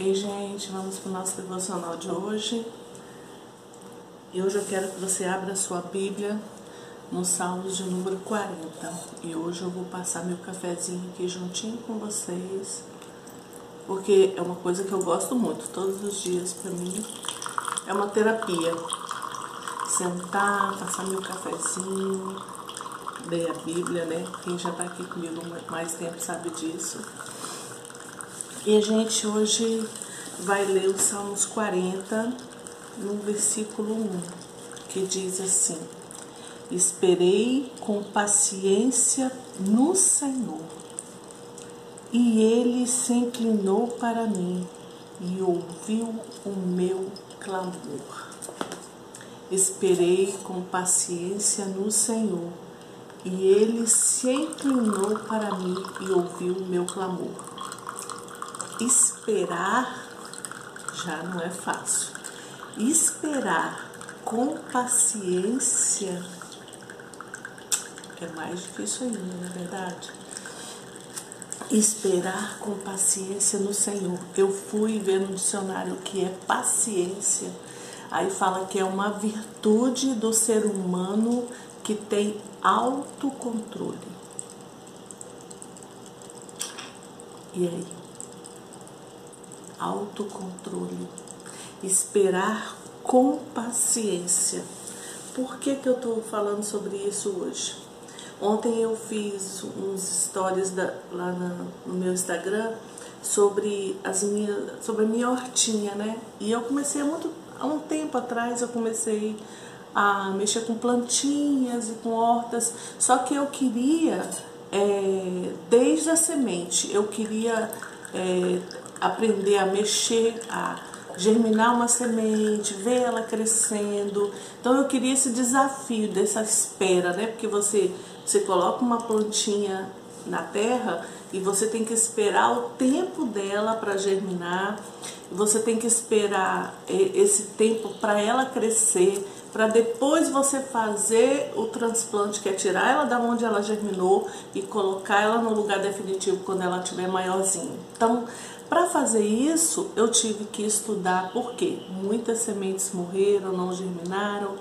Ei, gente, vamos para o nosso devocional de hoje. E hoje eu quero que você abra a sua Bíblia no Salmos de número 40. E hoje eu vou passar meu cafezinho aqui juntinho com vocês, porque é uma coisa que eu gosto muito, todos os dias para mim é uma terapia. Sentar, passar meu cafezinho, ler a Bíblia, né? Quem já está aqui comigo mais tempo sabe disso. E a gente hoje vai ler o Salmos 40, no versículo 1, que diz assim: Esperei com paciência no Senhor, e ele se inclinou para mim e ouviu o meu clamor. Esperei com paciência no Senhor, e ele se inclinou para mim e ouviu o meu clamor esperar já não é fácil. Esperar com paciência é mais difícil ainda, não é verdade? Esperar com paciência no Senhor. Eu fui ver no dicionário o que é paciência. Aí fala que é uma virtude do ser humano que tem autocontrole. E aí? Autocontrole, esperar com paciência. Por que, que eu estou falando sobre isso hoje? Ontem eu fiz uns stories da, lá na, no meu Instagram sobre, as minhas, sobre a minha hortinha, né? E eu comecei há, muito, há um tempo atrás, eu comecei a mexer com plantinhas e com hortas, só que eu queria, é, desde a semente, eu queria é, aprender a mexer, a germinar uma semente, ver ela crescendo. Então eu queria esse desafio dessa espera, né? Porque você, você coloca uma plantinha na terra e você tem que esperar o tempo dela para germinar. Você tem que esperar é, esse tempo para ela crescer, para depois você fazer o transplante, que é tirar ela da onde ela germinou e colocar ela no lugar definitivo quando ela estiver maiorzinha. Então, para fazer isso, eu tive que estudar porque muitas sementes morreram, não germinaram.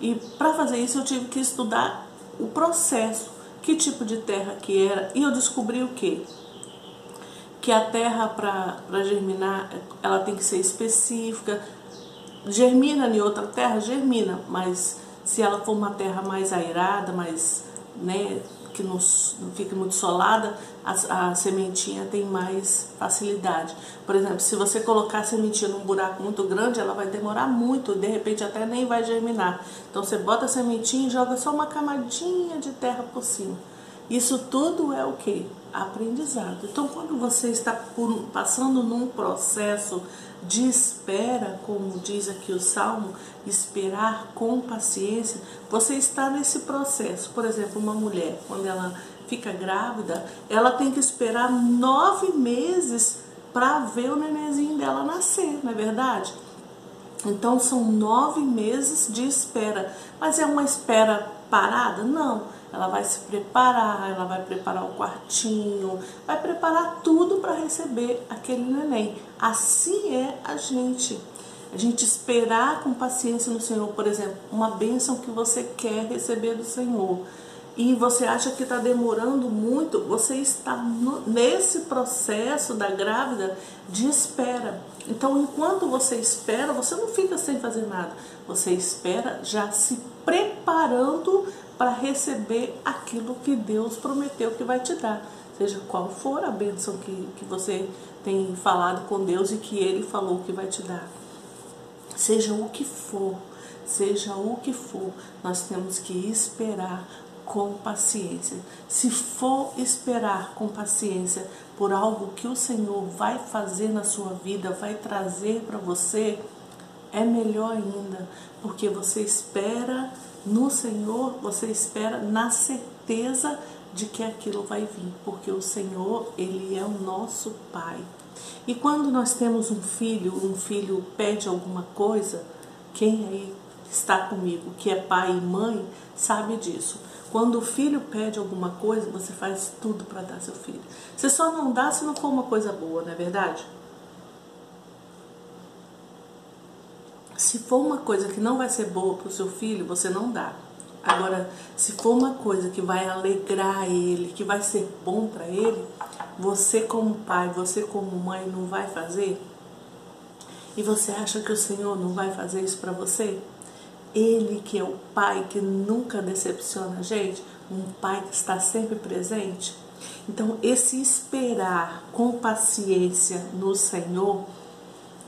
E para fazer isso, eu tive que estudar o processo, que tipo de terra que era. E eu descobri o quê? Que a terra para germinar, ela tem que ser específica. Germina em outra terra? Germina, mas se ela for uma terra mais airada, mais né, que não, fique muito solada, a, a, sementinha tem mais facilidade. Por exemplo, se você colocar a sementinha num buraco muito grande, ela vai demorar muito, de repente até nem vai germinar. Então você bota a sementinha e joga só uma camadinha de terra por cima. Isso tudo é o que? Aprendizado. Então, quando você está por, passando num processo de espera, como diz aqui o Salmo, esperar com paciência, você está nesse processo. Por exemplo, uma mulher, quando ela fica grávida, ela tem que esperar nove meses para ver o nenenzinho dela nascer, não é verdade? Então são nove meses de espera. Mas é uma espera parada? Não. Ela vai se preparar, ela vai preparar o quartinho, vai preparar tudo para receber aquele neném. Assim é a gente. A gente esperar com paciência no Senhor, por exemplo, uma bênção que você quer receber do Senhor e você acha que está demorando muito, você está no, nesse processo da grávida de espera. Então, enquanto você espera, você não fica sem fazer nada. Você espera já se preparando para receber aquilo que Deus prometeu que vai te dar. Seja qual for a bênção que, que você tem falado com Deus e que Ele falou que vai te dar. Seja o que for, seja o que for, nós temos que esperar com paciência. Se for esperar com paciência por algo que o Senhor vai fazer na sua vida, vai trazer para você, é melhor ainda, porque você espera no Senhor, você espera na certeza de que aquilo vai vir, porque o Senhor, ele é o nosso Pai. E quando nós temos um filho, um filho pede alguma coisa, quem aí está comigo, que é pai e mãe, sabe disso. Quando o filho pede alguma coisa, você faz tudo para dar seu filho. Você só não dá se não for uma coisa boa, não é verdade? Se for uma coisa que não vai ser boa para o seu filho, você não dá. Agora, se for uma coisa que vai alegrar ele, que vai ser bom para ele, você como pai, você como mãe não vai fazer? E você acha que o Senhor não vai fazer isso para você? Ele que é o pai que nunca decepciona a gente, um pai que está sempre presente. Então, esse esperar com paciência no Senhor,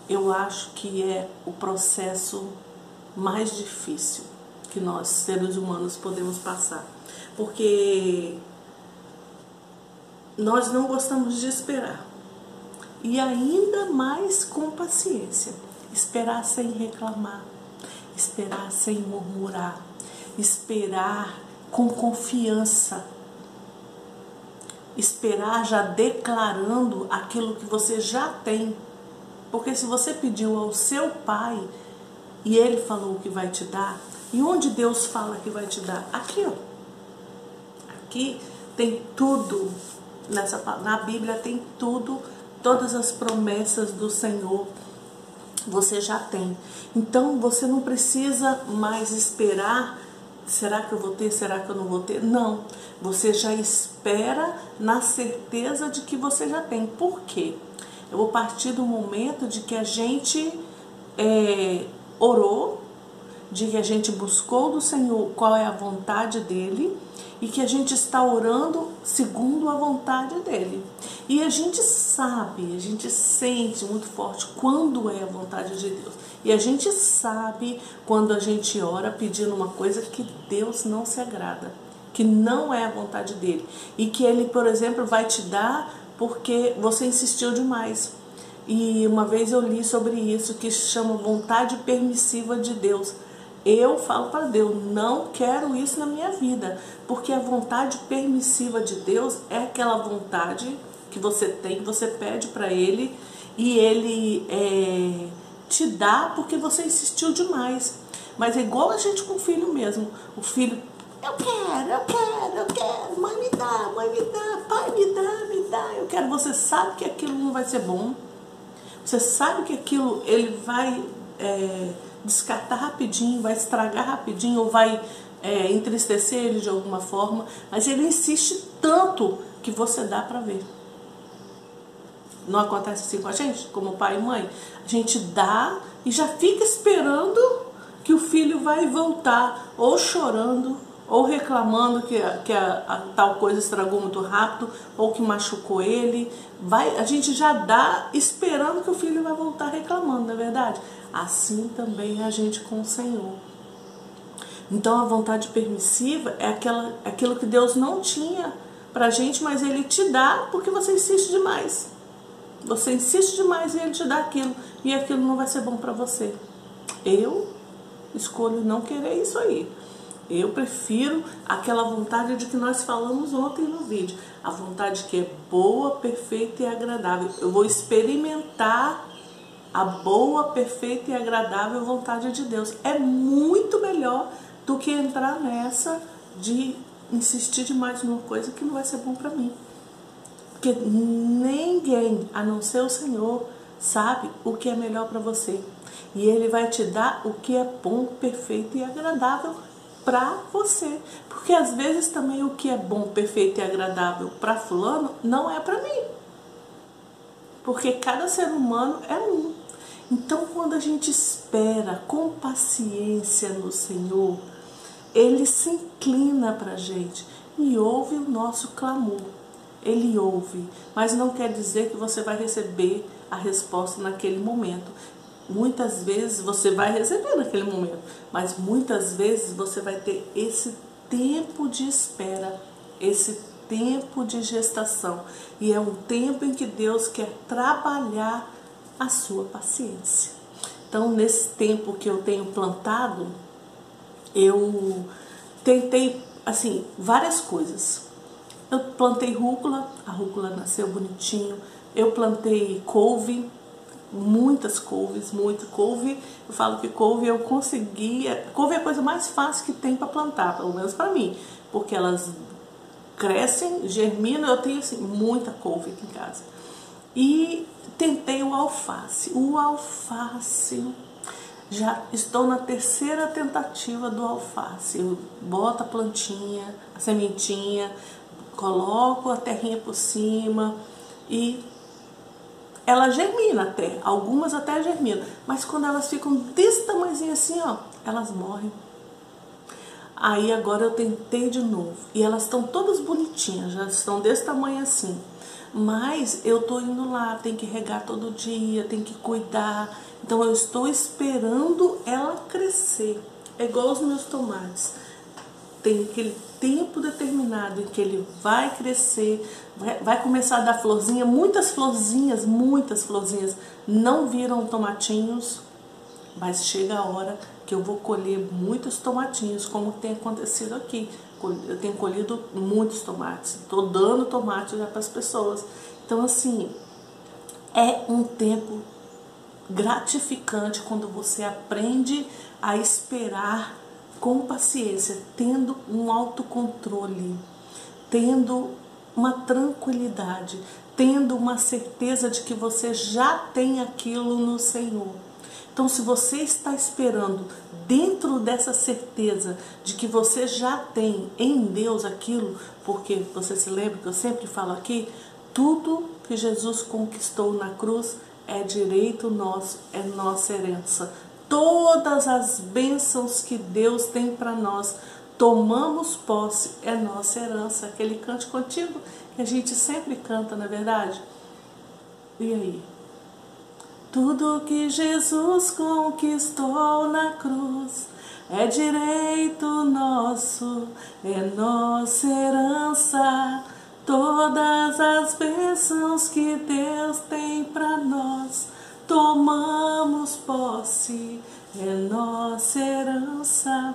eu acho que é o processo mais difícil que nós, seres humanos, podemos passar. Porque nós não gostamos de esperar. E ainda mais com paciência. Esperar sem reclamar, esperar sem murmurar, esperar com confiança, esperar já declarando aquilo que você já tem. Porque se você pediu ao seu pai e ele falou que vai te dar, e onde Deus fala que vai te dar? Aqui, ó. Aqui tem tudo nessa na Bíblia tem tudo, todas as promessas do Senhor você já tem. Então você não precisa mais esperar será que eu vou ter, será que eu não vou ter? Não. Você já espera na certeza de que você já tem. Por quê? Eu vou partir do momento de que a gente é, orou, de que a gente buscou do Senhor qual é a vontade dele e que a gente está orando segundo a vontade dele. E a gente sabe, a gente sente muito forte quando é a vontade de Deus. E a gente sabe quando a gente ora pedindo uma coisa que Deus não se agrada, que não é a vontade dele. E que ele, por exemplo, vai te dar porque você insistiu demais. E uma vez eu li sobre isso que se chama vontade permissiva de Deus. Eu falo para Deus, não quero isso na minha vida, porque a vontade permissiva de Deus é aquela vontade que você tem, você pede para Ele e Ele é, te dá porque você insistiu demais. Mas é igual a gente com o filho mesmo. O filho, eu quero, eu quero, eu quero, mãe me dá, mãe me dá, pai me dá, me dá, eu quero. Você sabe que aquilo não vai ser bom. Você sabe que aquilo ele vai é, descartar rapidinho, vai estragar rapidinho ou vai é, entristecer ele de alguma forma, mas ele insiste tanto que você dá para ver. Não acontece assim com a gente, como pai e mãe. A gente dá e já fica esperando que o filho vai voltar, ou chorando, ou reclamando que, que a, a, tal coisa estragou muito rápido, ou que machucou ele. Vai, a gente já dá esperando que o filho vai voltar reclamando, não é verdade? Assim também é a gente com o Senhor. Então a vontade permissiva é aquela, aquilo que Deus não tinha pra gente, mas Ele te dá porque você insiste demais. Você insiste demais e Ele te dá aquilo, e aquilo não vai ser bom para você. Eu escolho não querer isso aí. Eu prefiro aquela vontade de que nós falamos ontem no vídeo. A vontade que é boa, perfeita e agradável. Eu vou experimentar a boa, perfeita e agradável vontade de Deus. É muito melhor do que entrar nessa de insistir demais numa coisa que não vai ser bom para mim. Porque ninguém, a não ser o Senhor, sabe o que é melhor para você. E Ele vai te dar o que é bom, perfeito e agradável para você. Porque às vezes também o que é bom, perfeito e agradável para fulano não é para mim. Porque cada ser humano é um. Então, quando a gente espera com paciência no Senhor, Ele se inclina para a gente e ouve o nosso clamor. Ele ouve, mas não quer dizer que você vai receber a resposta naquele momento. Muitas vezes você vai receber naquele momento, mas muitas vezes você vai ter esse tempo de espera, esse tempo de gestação. E é um tempo em que Deus quer trabalhar a sua paciência. Então, nesse tempo que eu tenho plantado, eu tentei, assim, várias coisas. Eu plantei rúcula, a rúcula nasceu bonitinho. Eu plantei couve, muitas couves, muito couve. Eu falo que couve eu conseguia. Couve é a coisa mais fácil que tem para plantar, pelo menos para mim, porque elas crescem, germinam. Eu tenho assim muita couve aqui em casa. E tentei o alface. O alface Já estou na terceira tentativa do alface. Eu boto a plantinha, a sementinha, coloco a terrinha por cima e ela germina até, algumas até germinam, mas quando elas ficam desse tamanhozinho assim, ó, elas morrem. Aí agora eu tentei de novo e elas estão todas bonitinhas, já estão desse tamanho assim. Mas eu tô indo lá, tem que regar todo dia, tem que cuidar. Então eu estou esperando ela crescer. É igual os meus tomates. Tem aquele tempo determinado em que ele vai crescer, vai, começar a dar florzinha, muitas florzinhas, muitas florzinhas não viram tomatinhos, mas chega a hora que eu vou colher muitos tomatinhos, como tem acontecido aqui. Eu tenho colhido muitos tomates, estou dando tomate já para as pessoas. Então, assim, é um tempo gratificante quando você aprende a esperar com paciência, tendo um autocontrole, tendo uma tranquilidade, tendo uma certeza de que você já tem aquilo no Senhor. Então, se você está esperando dentro dessa certeza de que você já tem em Deus aquilo, porque você se lembra que eu sempre falo aqui, tudo que Jesus conquistou na cruz é direito nosso, é nossa herança todas as bênçãos que Deus tem para nós. Tomamos posse, é nossa herança. Aquele cante contigo que a gente sempre canta, na é verdade? E aí? Tudo que Jesus conquistou na cruz é direito nosso, é nossa herança. Todas as bênçãos que Deus tem para nós tomamos posse, é nossa herança.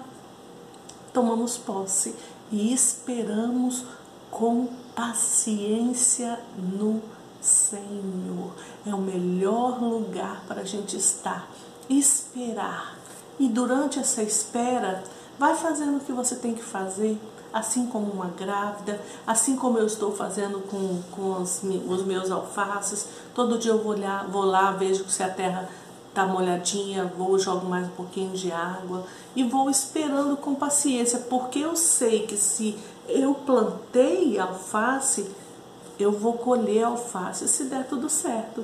Tomamos posse e esperamos com paciência no Senhor. É o melhor lugar para a gente estar, esperar. E durante essa espera, vai fazendo o que você tem que fazer, assim como uma grávida, assim como eu estou fazendo com, com os, os meus alfaces. Todo dia eu vou, olhar, vou lá, vejo se a terra está molhadinha, vou, jogo mais um pouquinho de água e vou esperando com paciência, porque eu sei que se eu plantei alface, eu vou colher alface se der tudo certo.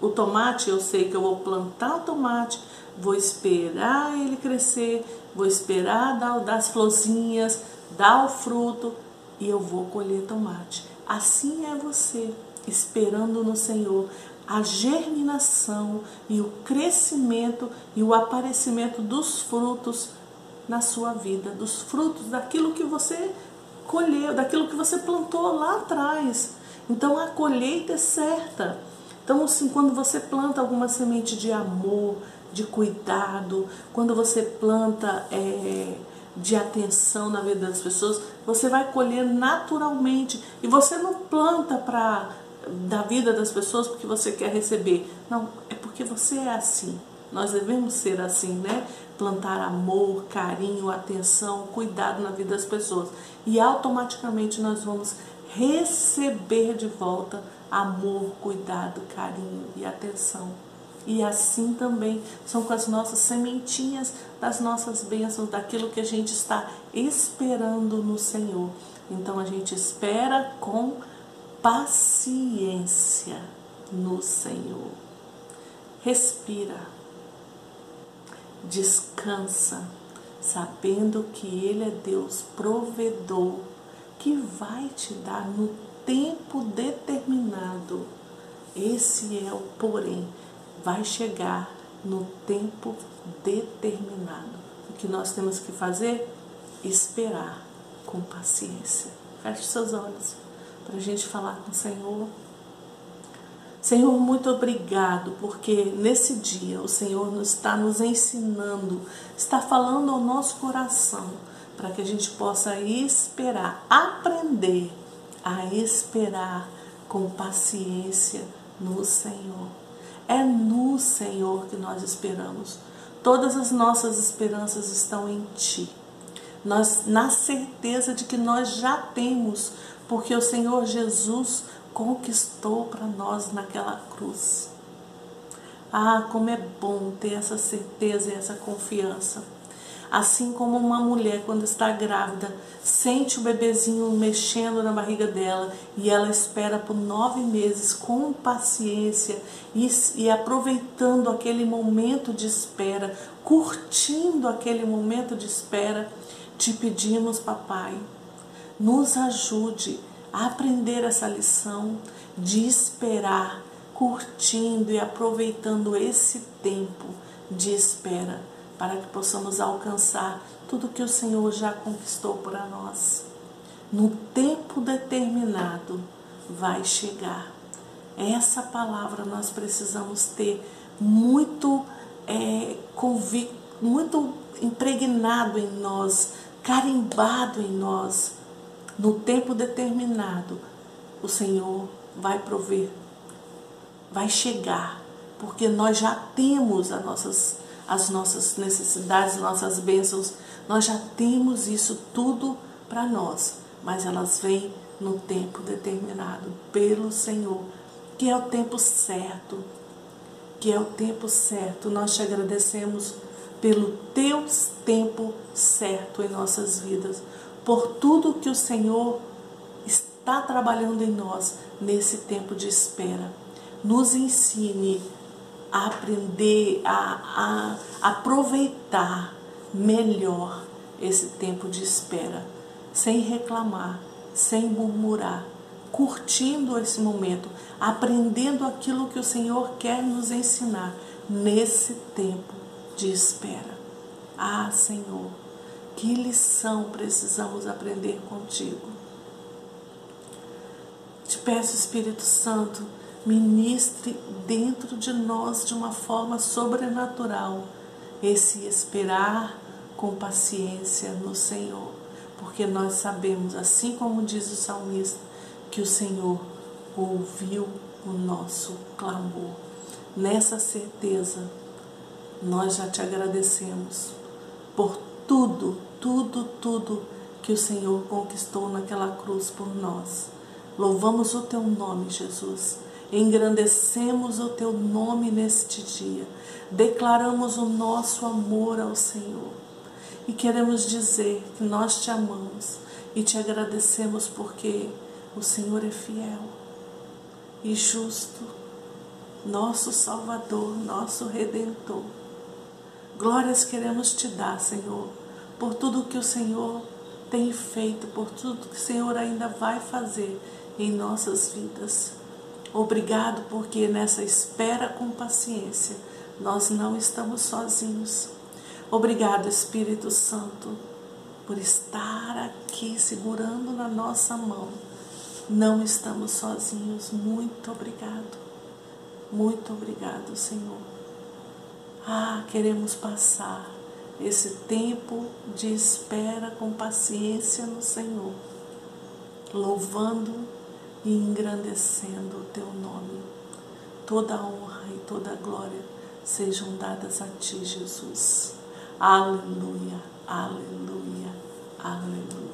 O tomate, eu sei que eu vou plantar o tomate, vou esperar ele crescer, vou esperar dar, dar as florzinhas, dá o fruto e eu vou colher tomate. Assim é você, esperando no Senhor a germinação e o crescimento e o aparecimento dos frutos na sua vida, dos frutos daquilo que você colheu, daquilo que você plantou lá atrás. Então a colheita é certa. Então, assim, quando você planta alguma semente de amor, de cuidado, quando você planta é, de atenção na vida das pessoas, você vai colher naturalmente. E você não planta para da vida das pessoas porque você quer receber. Não, é porque você é assim. Nós devemos ser assim, né? Plantar amor, carinho, atenção, cuidado na vida das pessoas. E automaticamente nós vamos receber de volta amor, cuidado, carinho e atenção. E assim também são com as nossas sementinhas das nossas bênçãos, daquilo que a gente está esperando no Senhor. Então a gente espera com paciência no Senhor. Respira, descansa, sabendo que Ele é Deus provedor, que vai te dar no tempo determinado. Esse é o porém vai chegar no tempo determinado. O que nós temos que fazer? Esperar com paciência. Feche seus olhos para a gente falar com o Senhor. Senhor, muito obrigado, porque nesse dia o Senhor nos está nos ensinando, está falando ao nosso coração, para que a gente possa esperar, aprender a esperar com paciência no Senhor. É no Senhor que nós esperamos. Todas as nossas esperanças estão em Ti. Nós, na certeza de que nós já temos, porque o Senhor Jesus conquistou para nós naquela cruz. Ah, como é bom ter essa certeza e essa confiança. Assim como uma mulher, quando está grávida, sente o bebezinho mexendo na barriga dela e ela espera por nove meses com paciência e, e aproveitando aquele momento de espera, curtindo aquele momento de espera, te pedimos, papai, nos ajude a aprender essa lição de esperar, curtindo e aproveitando esse tempo de espera para que possamos alcançar tudo que o Senhor já conquistou para nós. No tempo determinado vai chegar. Essa palavra nós precisamos ter muito é, convicto, muito impregnado em nós, carimbado em nós. No tempo determinado, o Senhor vai prover, vai chegar, porque nós já temos as nossas as nossas necessidades, nossas bênçãos. Nós já temos isso tudo para nós, mas elas vêm no tempo determinado pelo Senhor, que é o tempo certo. Que é o tempo certo. Nós te agradecemos pelo teu tempo certo em nossas vidas, por tudo que o Senhor está trabalhando em nós nesse tempo de espera. Nos ensine a aprender a, a aproveitar melhor esse tempo de espera, sem reclamar, sem murmurar, curtindo esse momento, aprendendo aquilo que o Senhor quer nos ensinar nesse tempo de espera. Ah, Senhor, que lição precisamos aprender contigo. Te peço, Espírito Santo, ministre dentro de nós de uma forma sobrenatural esse esperar com paciência no Senhor, porque nós sabemos, assim como diz o salmista, que o Senhor ouviu o nosso clamor. Nessa certeza, nós já te agradecemos por tudo, tudo, tudo que o Senhor conquistou naquela cruz por nós. Louvamos o teu nome, Jesus engrandecemos o teu nome neste dia, declaramos o nosso amor ao Senhor e queremos dizer que nós te amamos e te agradecemos porque o Senhor é fiel e justo, nosso Salvador, nosso Redentor. Glórias queremos te dar, Senhor, por tudo que o Senhor tem feito, por tudo que o Senhor ainda vai fazer em nossas vidas. Obrigado porque nessa espera com paciência nós não estamos sozinhos. Obrigado, Espírito Santo, por estar aqui segurando na nossa mão. Não estamos sozinhos. Muito obrigado. Muito obrigado, Senhor. Ah, queremos passar esse tempo de espera com paciência no Senhor, louvando e engrandecendo o teu nome. Toda honra e toda glória sejam dadas a ti, Jesus. Aleluia, aleluia, aleluia.